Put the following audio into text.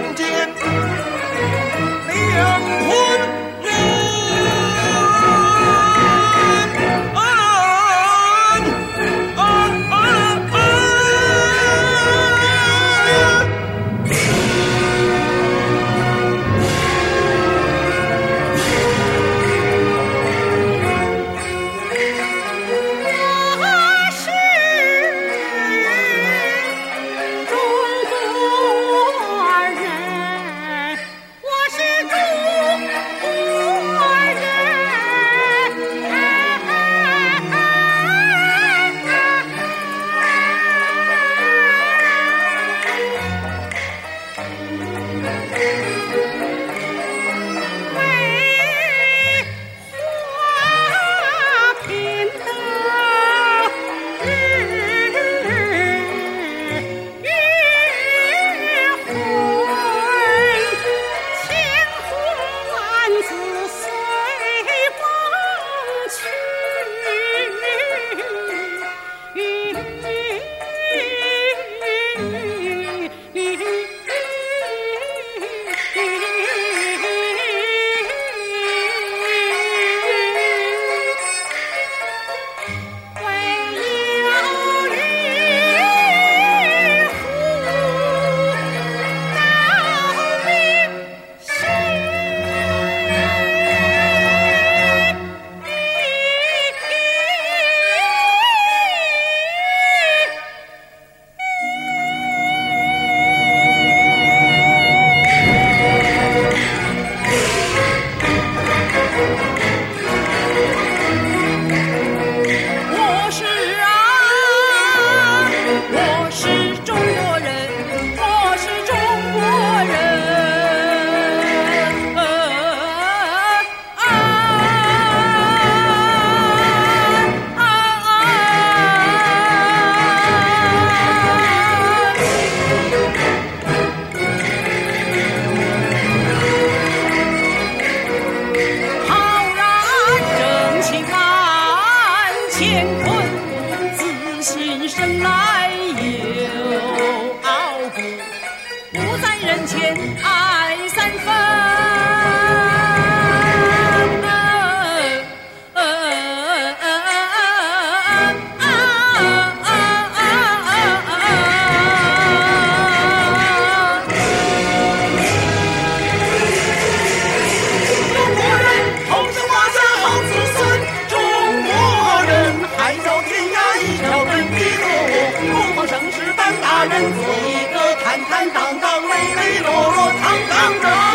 long, dear 千爱三分。中国人同向华夏好子孙，中国人海角天涯一条根。一路凤凰盛世，当大人。坦坦荡荡磊磊落落堂堂正